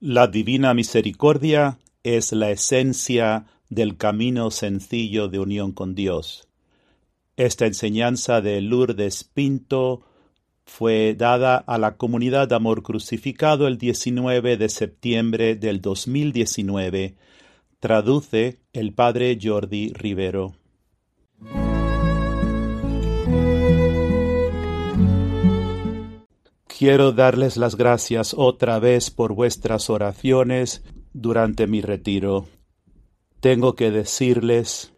La divina misericordia es la esencia del camino sencillo de unión con Dios. Esta enseñanza de Lourdes Pinto fue dada a la comunidad de Amor Crucificado el 19 de septiembre del 2019. Traduce el padre Jordi Rivero. Quiero darles las gracias otra vez por vuestras oraciones durante mi retiro. Tengo que decirles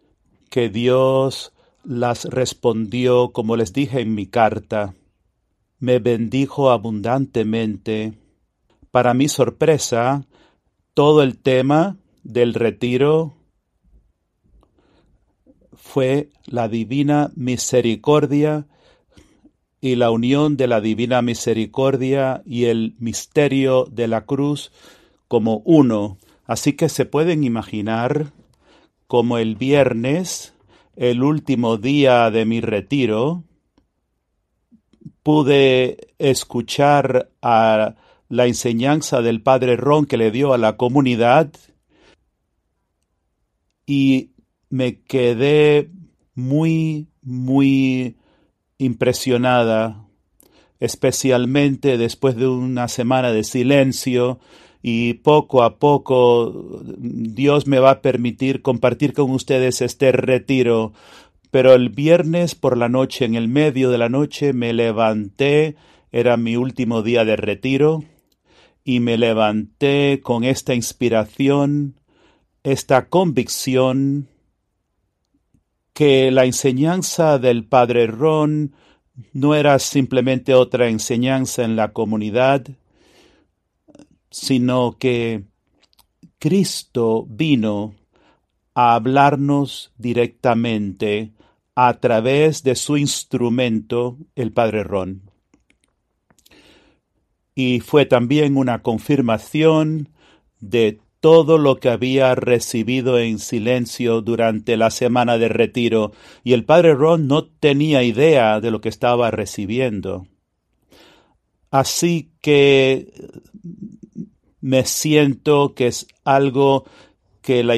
que Dios las respondió como les dije en mi carta. Me bendijo abundantemente. Para mi sorpresa, todo el tema del retiro fue la divina misericordia y la unión de la divina misericordia y el misterio de la cruz como uno. Así que se pueden imaginar como el viernes, el último día de mi retiro, pude escuchar a la enseñanza del padre Ron que le dio a la comunidad y me quedé muy, muy impresionada, especialmente después de una semana de silencio y poco a poco Dios me va a permitir compartir con ustedes este retiro. Pero el viernes por la noche, en el medio de la noche, me levanté, era mi último día de retiro, y me levanté con esta inspiración, esta convicción que la enseñanza del padre Ron no era simplemente otra enseñanza en la comunidad, sino que Cristo vino a hablarnos directamente a través de su instrumento, el Padre Ron. Y fue también una confirmación de todo lo que había recibido en silencio durante la semana de retiro, y el padre Ron no tenía idea de lo que estaba recibiendo. Así que me siento que es algo que la,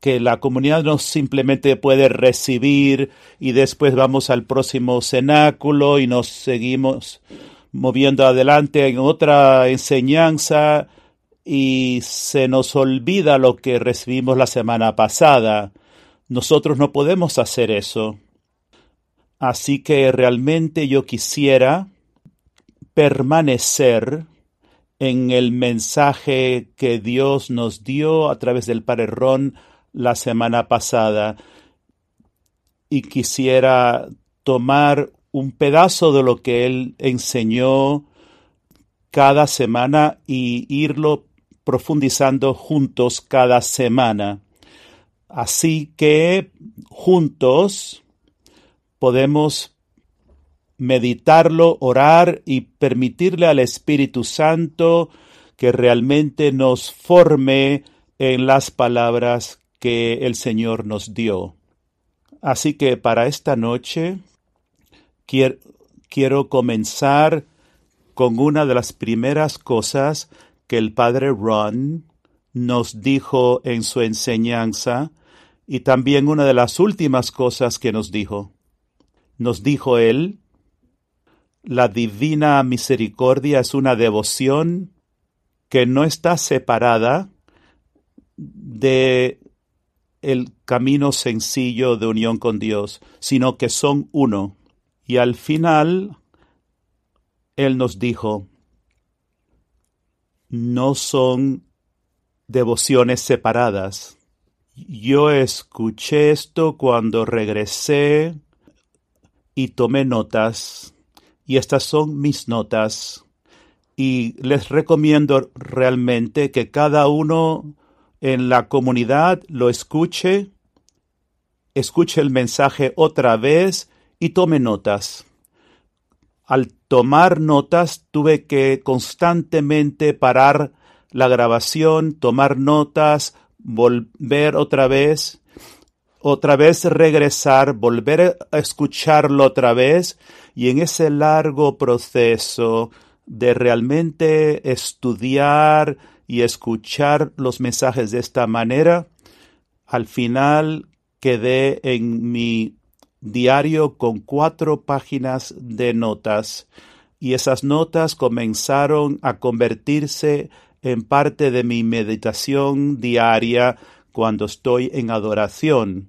que la comunidad no simplemente puede recibir y después vamos al próximo cenáculo y nos seguimos moviendo adelante en otra enseñanza y se nos olvida lo que recibimos la semana pasada. Nosotros no podemos hacer eso. Así que realmente yo quisiera permanecer en el mensaje que Dios nos dio a través del Padre Ron la semana pasada y quisiera tomar un pedazo de lo que él enseñó cada semana y irlo profundizando juntos cada semana. Así que juntos podemos meditarlo, orar y permitirle al Espíritu Santo que realmente nos forme en las palabras que el Señor nos dio. Así que para esta noche quiero, comenzar con una de las primeras cosas que el padre Ron nos dijo en su enseñanza y también una de las últimas cosas que nos dijo. Nos dijo él, la divina misericordia es una devoción que no está separada de el camino sencillo de unión con Dios, sino que son uno. Y al final, Él nos dijo, no son devociones separadas. Yo escuché esto cuando regresé y tomé notas, y estas son mis notas, y les recomiendo realmente que cada uno en la comunidad lo escuche, escuche el mensaje otra vez y tome notas al tomar notas tuve que constantemente parar la grabación, tomar notas, volver otra vez, otra vez regresar, volver a escucharlo otra vez. Y en ese largo proceso de realmente estudiar y escuchar los mensajes de esta manera, al final quedé en mi diario con cuatro páginas de notas y esas notas comenzaron a convertirse en parte de mi meditación diaria cuando estoy en adoración.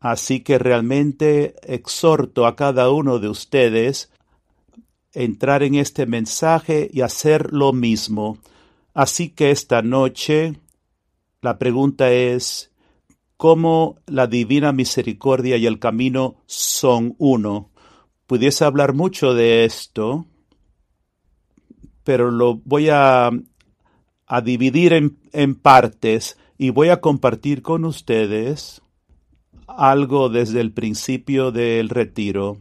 Así que realmente exhorto a cada uno de ustedes entrar en este mensaje y hacer lo mismo. Así que esta noche la pregunta es, ¿cómo la divina misericordia y el camino son uno? Pudiese hablar mucho de esto, pero lo voy a, dividir en, en partes y voy a compartir con ustedes algo desde el principio del retiro.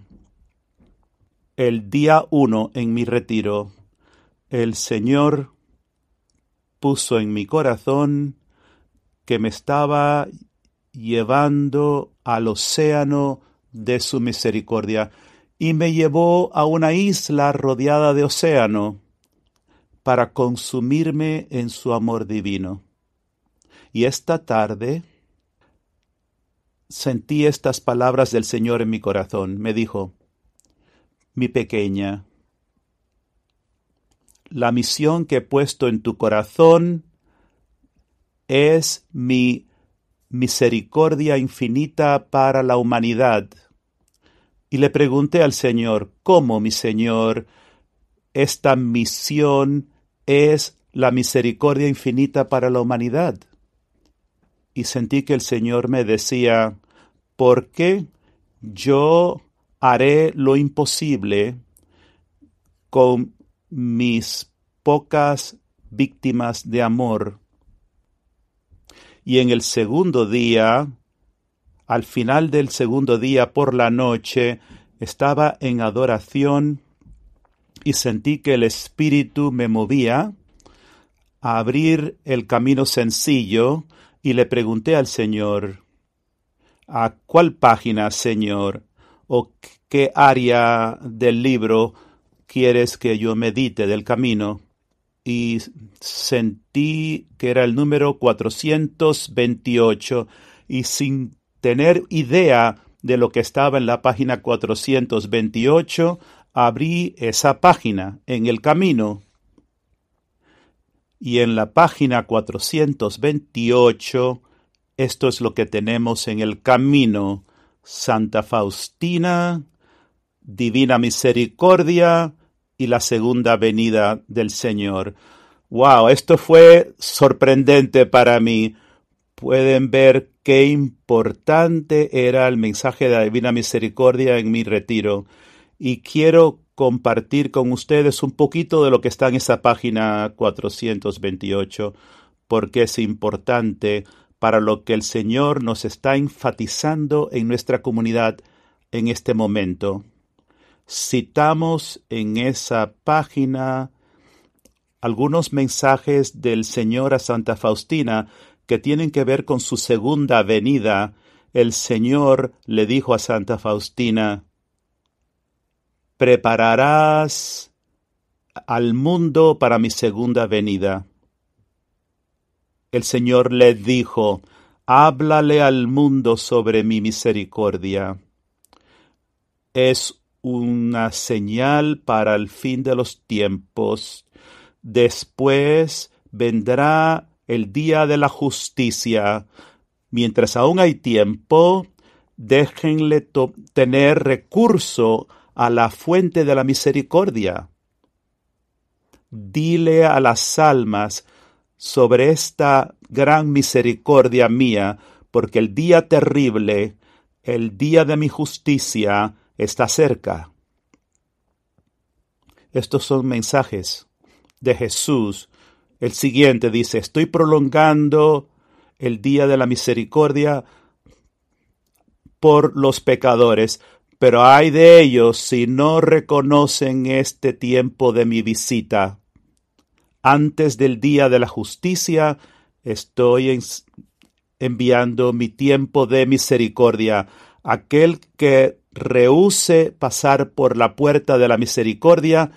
El día uno en mi retiro, el Señor puso en mi corazón que me estaba llevando al océano de su misericordia y me llevó a una isla rodeada de océano para consumirme en su amor divino. Y esta tarde sentí estas palabras del Señor en mi corazón. Me dijo, mi pequeña, la misión que he puesto en tu corazón es mi misericordia infinita para la humanidad. Y le pregunté al Señor, ¿cómo, mi Señor, esta misión es la misericordia infinita para la humanidad? Y sentí que el Señor me decía, ¿por qué yo haré lo imposible con mis pocas víctimas de amor. Y en el segundo día, al final del segundo día por la noche, estaba en adoración y sentí que el Espíritu me movía a abrir el camino sencillo y le pregunté al Señor, ¿a cuál página, Señor? ¿O qué área del libro quieres que yo medite del camino? Y sentí que era el número 428 y sin tener idea de lo que estaba en la página 428, abrí esa página en el camino. Y en la página 428, esto es lo que tenemos en el camino. Santa Faustina, Divina Misericordia, y la segunda venida del Señor. Wow, esto fue sorprendente para mí. Pueden ver qué importante era el mensaje de la Divina Misericordia en mi retiro. Y quiero compartir con ustedes un poquito de lo que está en esa página 428, porque es importante para lo que el Señor nos está enfatizando en nuestra comunidad en este momento citamos en esa página algunos mensajes del Señor a Santa Faustina que tienen que ver con su segunda venida. El Señor le dijo a Santa Faustina, prepararás al mundo para mi segunda venida. El Señor le dijo, háblale al mundo sobre mi misericordia. Es una señal para el fin de los tiempos. Después vendrá el día de la justicia. Mientras aún hay tiempo, déjenle tener recurso a la fuente de la misericordia. Dile a las almas sobre esta gran misericordia mía, porque el día terrible, el día de mi justicia, está cerca. Estos son mensajes de Jesús. El siguiente dice, estoy prolongando el día de la misericordia por los pecadores, pero hay de ellos si no reconocen este tiempo de mi visita. Antes del día de la justicia estoy enviando mi tiempo de misericordia. Aquel que rehúse pasar por la puerta de la misericordia,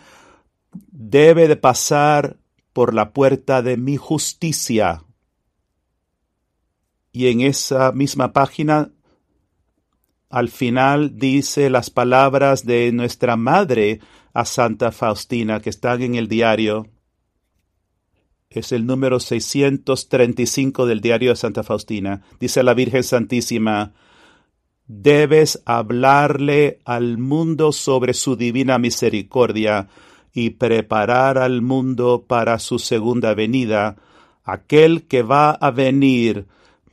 debe de pasar por la puerta de mi justicia. Y en esa misma página, al final dice las palabras de nuestra madre a Santa Faustina que están en el diario. Es el número 635 del diario de Santa Faustina. Dice la Virgen Santísima, debes hablarle al mundo sobre su divina misericordia y preparar al mundo para su segunda venida, aquel que va a venir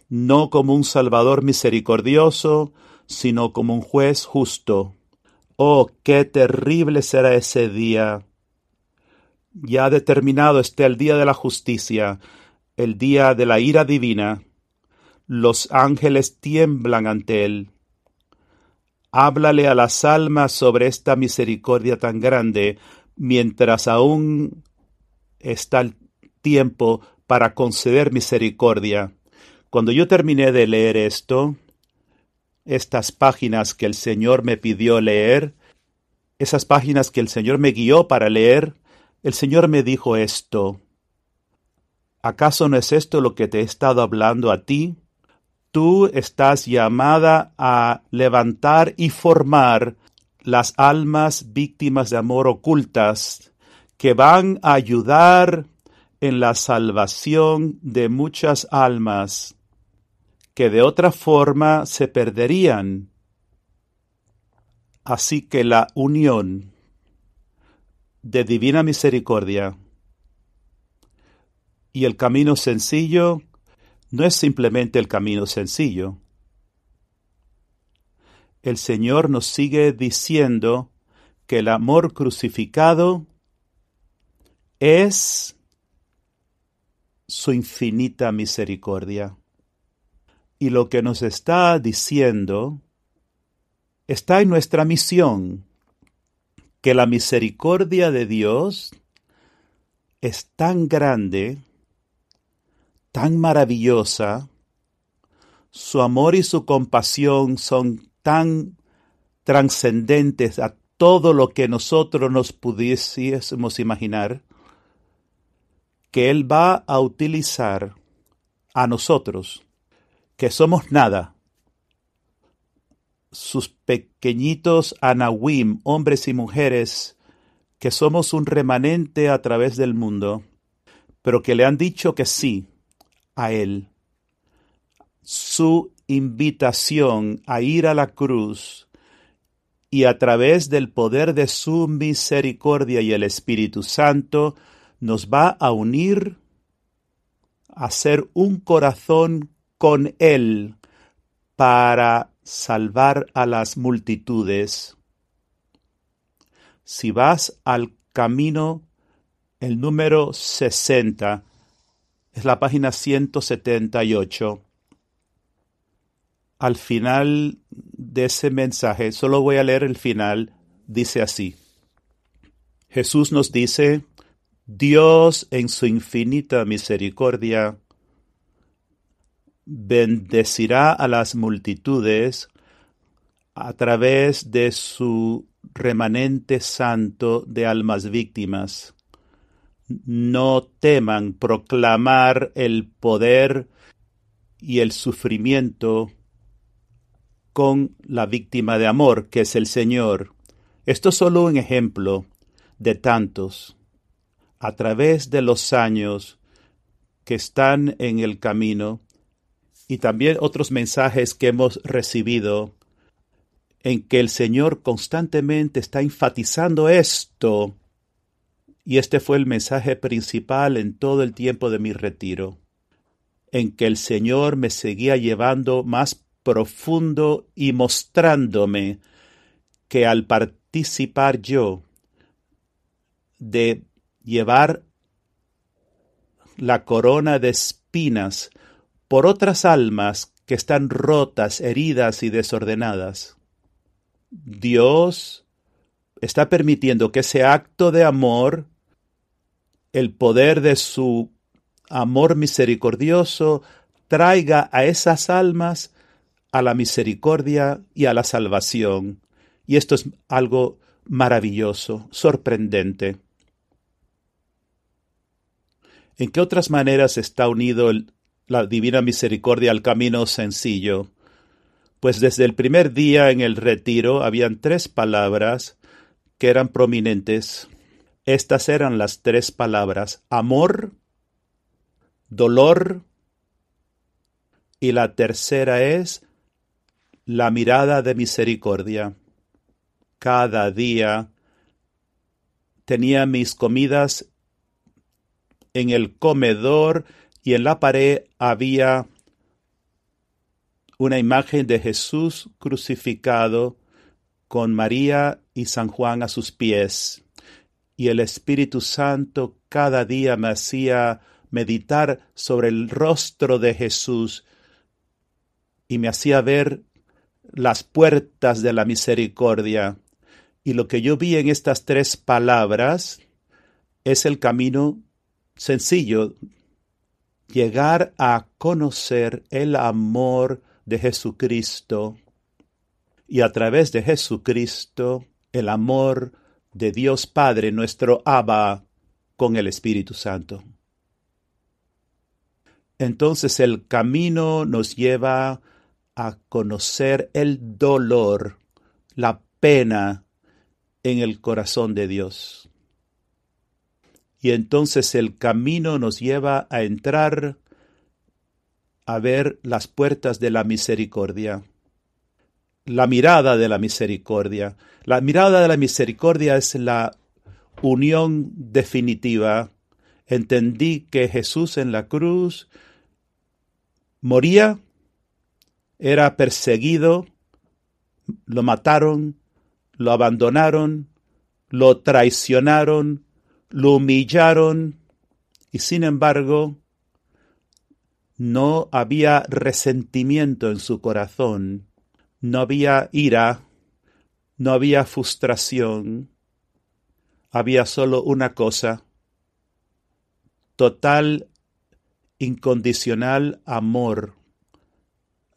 no como un Salvador misericordioso, sino como un juez justo. Oh, qué terrible será ese día. Ya determinado está el día de la justicia, el día de la ira divina. Los ángeles tiemblan ante él. Háblale a las almas sobre esta misericordia tan grande, mientras aún está el tiempo para conceder misericordia. Cuando yo terminé de leer esto, estas páginas que el Señor me pidió leer, esas páginas que el Señor me guió para leer, el Señor me dijo esto. ¿Acaso no es esto lo que te he estado hablando a ti? Tú estás llamada a levantar y formar las almas víctimas de amor ocultas que van a ayudar en la salvación de muchas almas que de otra forma se perderían. Así que la unión de divina misericordia y el camino sencillo no es simplemente el camino sencillo. El Señor nos sigue diciendo que el amor crucificado es su infinita misericordia. Y lo que nos está diciendo está en nuestra misión, que la misericordia de Dios es tan grande tan maravillosa, su amor y su compasión son tan trascendentes a todo lo que nosotros nos pudiésemos imaginar, que Él va a utilizar a nosotros, que somos nada, sus pequeñitos anahuim, hombres y mujeres, que somos un remanente a través del mundo, pero que le han dicho que sí, a Él. Su invitación a ir a la cruz y a través del poder de su misericordia y el Espíritu Santo nos va a unir a ser un corazón con Él para salvar a las multitudes. Si vas al camino, el número 60, es la página 178. Al final de ese mensaje, solo voy a leer el final, dice así. Jesús nos dice, Dios en su infinita misericordia bendecirá a las multitudes a través de su remanente santo de almas víctimas no teman proclamar el poder y el sufrimiento con la víctima de amor, que es el Señor. Esto es solo un ejemplo de tantos. A través de los años que están en el camino y también otros mensajes que hemos recibido en que el Señor constantemente está enfatizando esto y este fue el mensaje principal en todo el tiempo de mi retiro, en que el Señor me seguía llevando más profundo y mostrándome que al participar yo de llevar la corona de espinas por otras almas que están rotas, heridas y desordenadas. Dios está permitiendo que ese acto de amor el poder de su amor misericordioso traiga a esas almas a la misericordia y a la salvación. Y esto es algo maravilloso, sorprendente. ¿En qué otras maneras está unido la divina misericordia al camino sencillo? Pues desde el primer día en el retiro habían tres palabras que eran prominentes. Estas eran las tres palabras amor, dolor y la tercera es la mirada de misericordia. Cada día tenía mis comidas en el comedor y en la pared había una imagen de Jesús crucificado con María y San Juan a sus pies. Y el Espíritu Santo cada día me hacía meditar sobre el rostro de Jesús y me hacía ver las puertas de la misericordia. Y lo que yo vi en estas tres palabras es el camino sencillo, llegar a conocer el amor de Jesucristo y a través de Jesucristo el amor de Dios Padre, nuestro Abba, con el Espíritu Santo. Entonces el camino nos lleva a conocer el dolor, la pena en el corazón de Dios. Y entonces el camino nos lleva a entrar a ver las puertas de la misericordia. La mirada de la misericordia. La mirada de la misericordia es la unión definitiva. Entendí que Jesús en la cruz moría, era perseguido, lo mataron, lo abandonaron, lo traicionaron, lo humillaron, y sin embargo no había resentimiento en su corazón, no había ira, no había frustración, había solo una cosa, total, incondicional amor,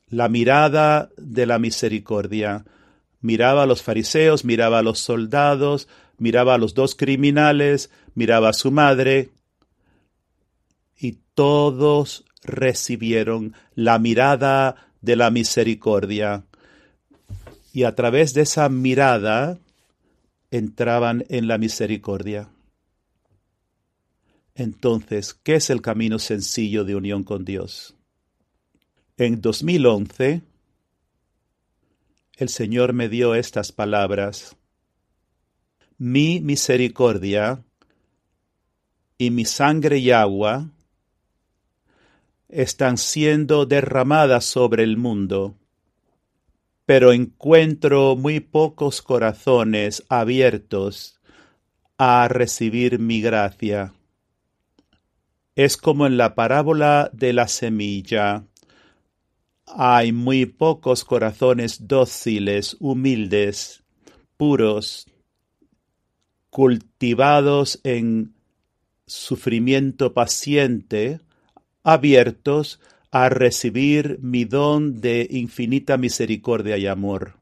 la mirada de la misericordia. Miraba a los fariseos, miraba a los soldados, miraba a los dos criminales, miraba a su madre, y todos recibieron la mirada de la misericordia y a través de esa mirada entraban en la misericordia. Entonces, ¿qué es el camino sencillo de unión con Dios? En 2011, el Señor me dio estas palabras. Mi misericordia y mi sangre y agua están siendo derramadas sobre el mundo, pero encuentro muy pocos corazones abiertos a recibir mi gracia. Es como en la parábola de la semilla. Hay muy pocos corazones dóciles, humildes, puros, cultivados en sufrimiento paciente, abiertos a recibir mi don de infinita misericordia y amor.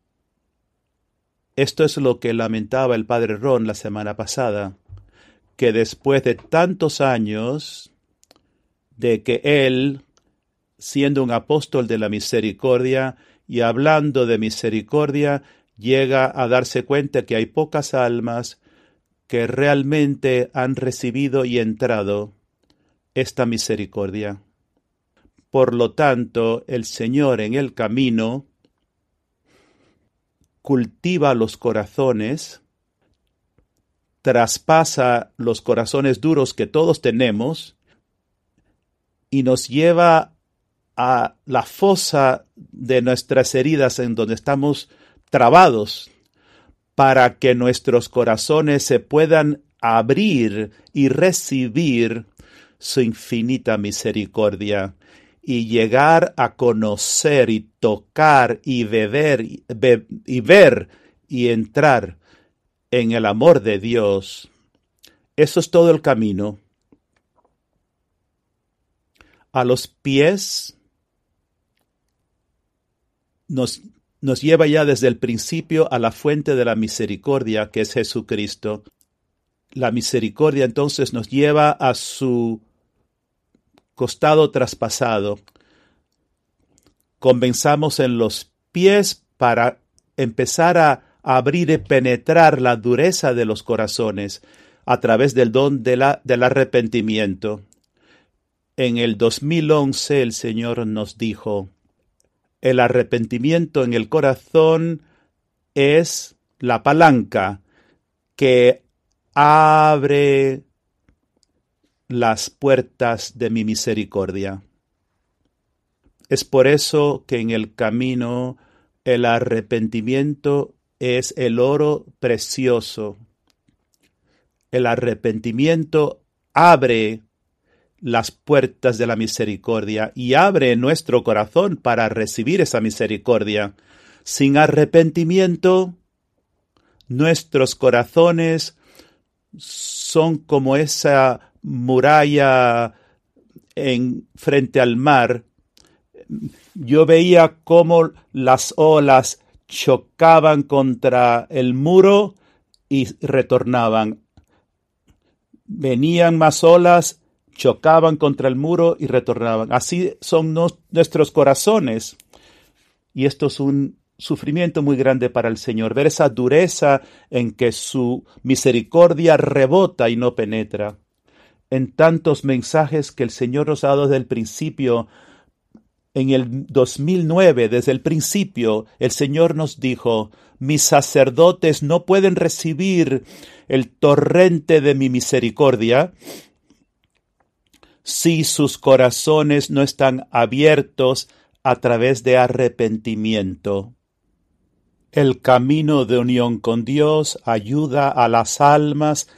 Esto es lo que lamentaba el padre Ron la semana pasada, que después de tantos años de que él, siendo un apóstol de la misericordia y hablando de misericordia, llega a darse cuenta que hay pocas almas que realmente han recibido y entrado esta misericordia. Por lo tanto, el Señor en el camino cultiva los corazones, traspasa los corazones duros que todos tenemos y nos lleva a la fosa de nuestras heridas en donde estamos trabados para que nuestros corazones se puedan abrir y recibir su infinita misericordia y llegar a conocer y tocar y beber y ver y entrar en el amor de Dios. Eso es todo el camino. A los pies nos, nos lleva ya desde el principio a la fuente de la misericordia que es Jesucristo. La misericordia entonces nos lleva a su costado traspasado. Comenzamos en los pies para empezar a abrir y penetrar la dureza de los corazones a través del don de la, del arrepentimiento. En el 2011 el Señor nos dijo, el arrepentimiento en el corazón es la palanca que abre las puertas de mi misericordia. Es por eso que en el camino el arrepentimiento es el oro precioso. El arrepentimiento abre las puertas de la misericordia y abre nuestro corazón para recibir esa misericordia. Sin arrepentimiento, nuestros corazones son como esa muralla en frente al mar. Yo veía cómo las olas chocaban contra el muro y retornaban. Venían más olas, chocaban contra el muro y retornaban. Así son nuestros corazones. Y esto es un sufrimiento muy grande para el Señor, ver esa dureza en que su misericordia rebota y no penetra. En tantos mensajes que el Señor nos ha dado desde el principio, en el 2009, desde el principio, el Señor nos dijo, mis sacerdotes no pueden recibir el torrente de mi misericordia si sus corazones no están abiertos a través de arrepentimiento. El camino de unión con Dios ayuda a las almas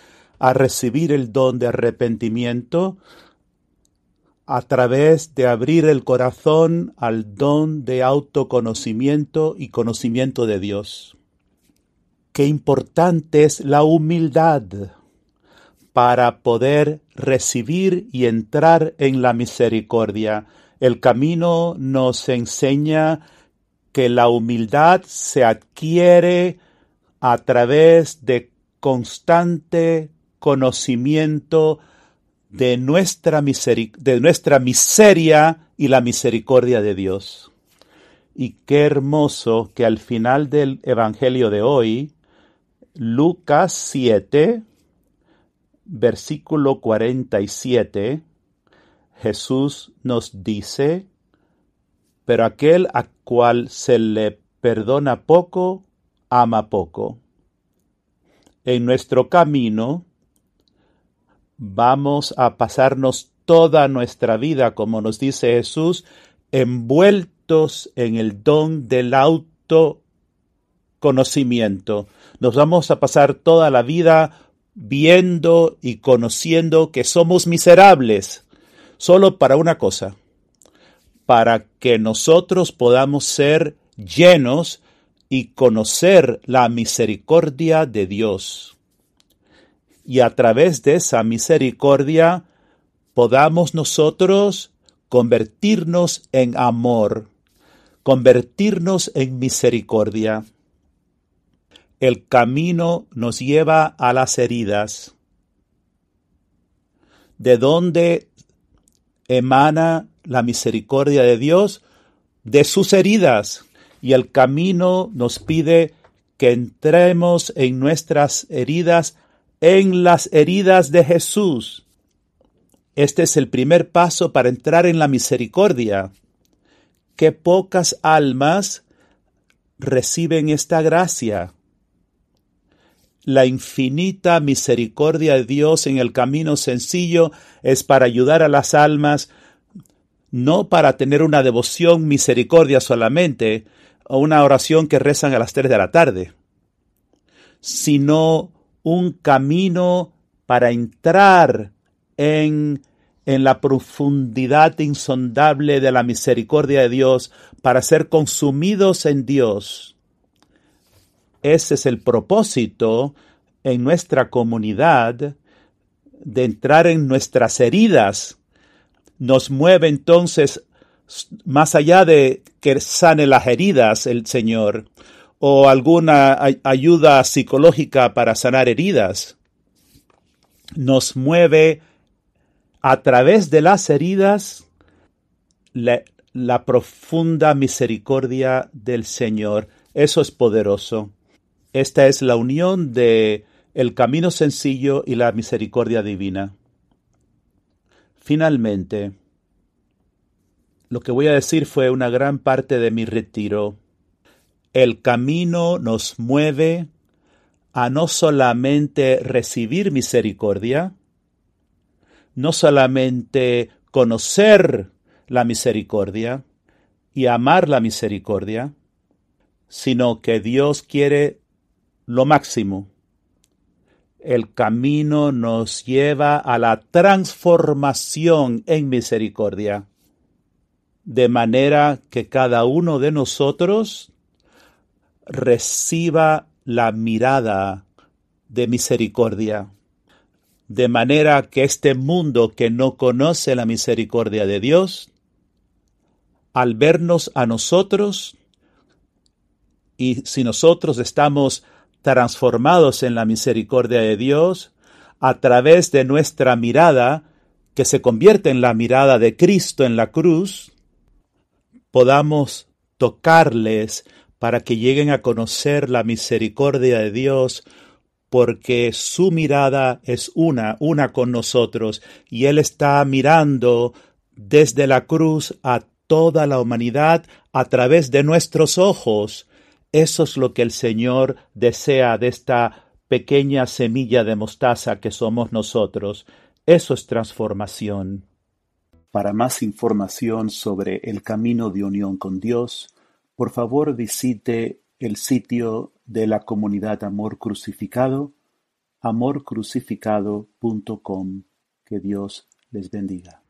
a recibir el don de arrepentimiento a través de abrir el corazón al don de autoconocimiento y conocimiento de Dios. Qué importante es la humildad para poder recibir y entrar en la misericordia. El camino nos enseña que la humildad se adquiere a través de constante conocimiento de nuestra, de nuestra miseria y la misericordia de Dios. Y qué hermoso que al final del Evangelio de hoy, Lucas 7, versículo 47, Jesús nos dice, pero aquel a cual se le perdona poco, ama poco. En nuestro camino, vamos a pasarnos toda nuestra vida, como nos dice Jesús, envueltos en el don del autoconocimiento. Nos vamos a pasar toda la vida viendo y conociendo que somos miserables, solo para una cosa, para que nosotros podamos ser llenos y conocer la misericordia de Dios y a través de esa misericordia podamos nosotros convertirnos en amor, convertirnos en misericordia. El camino nos lleva a las heridas. ¿De dónde emana la misericordia de Dios? De sus heridas. Y el camino nos pide que entremos en nuestras heridas en las heridas de Jesús. Este es el primer paso para entrar en la misericordia. Qué pocas almas reciben esta gracia. La infinita misericordia de Dios en el camino sencillo es para ayudar a las almas, no para tener una devoción misericordia solamente, o una oración que rezan a las tres de la tarde, sino un camino para entrar en, en la profundidad insondable de la misericordia de Dios, para ser consumidos en Dios. Ese es el propósito en nuestra comunidad de entrar en nuestras heridas. Nos mueve entonces más allá de que sane las heridas el Señor, o alguna ayuda psicológica para sanar heridas. Nos mueve a través de las heridas la, profunda misericordia del Señor. Eso es poderoso. Esta es la unión de el camino sencillo y la misericordia divina. Finalmente, lo que voy a decir fue una gran parte de mi retiro. El camino nos mueve a no solamente recibir misericordia, no solamente conocer la misericordia y amar la misericordia, sino que Dios quiere lo máximo. El camino nos lleva a la transformación en misericordia, de manera que cada uno de nosotros reciba la mirada de misericordia, de manera que este mundo que no conoce la misericordia de Dios, al vernos a nosotros, y si nosotros estamos transformados en la misericordia de Dios, a través de nuestra mirada, que se convierte en la mirada de Cristo en la cruz, podamos tocarles para que lleguen a conocer la misericordia de Dios, porque su mirada es una, una con nosotros, y Él está mirando desde la cruz a toda la humanidad a través de nuestros ojos. Eso es lo que el Señor desea de esta pequeña semilla de mostaza que somos nosotros. Eso es transformación. Para más información sobre el camino de unión con Dios, por favor visite el sitio de la comunidad Amor Crucificado, amorcrucificado.com. Que Dios les bendiga.